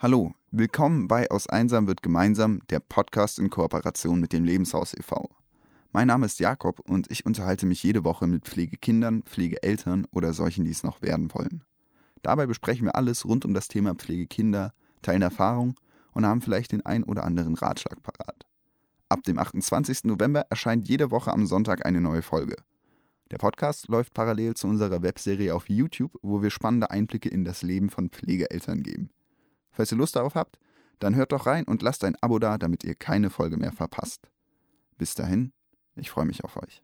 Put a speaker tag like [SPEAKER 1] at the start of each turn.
[SPEAKER 1] Hallo, willkommen bei Aus Einsam wird gemeinsam, der Podcast in Kooperation mit dem Lebenshaus e.V. Mein Name ist Jakob und ich unterhalte mich jede Woche mit Pflegekindern, Pflegeeltern oder solchen, die es noch werden wollen. Dabei besprechen wir alles rund um das Thema Pflegekinder, teilen Erfahrung und haben vielleicht den ein oder anderen Ratschlag parat. Ab dem 28. November erscheint jede Woche am Sonntag eine neue Folge. Der Podcast läuft parallel zu unserer Webserie auf YouTube, wo wir spannende Einblicke in das Leben von Pflegeeltern geben. Falls ihr Lust darauf habt, dann hört doch rein und lasst ein Abo da, damit ihr keine Folge mehr verpasst. Bis dahin, ich freue mich auf euch.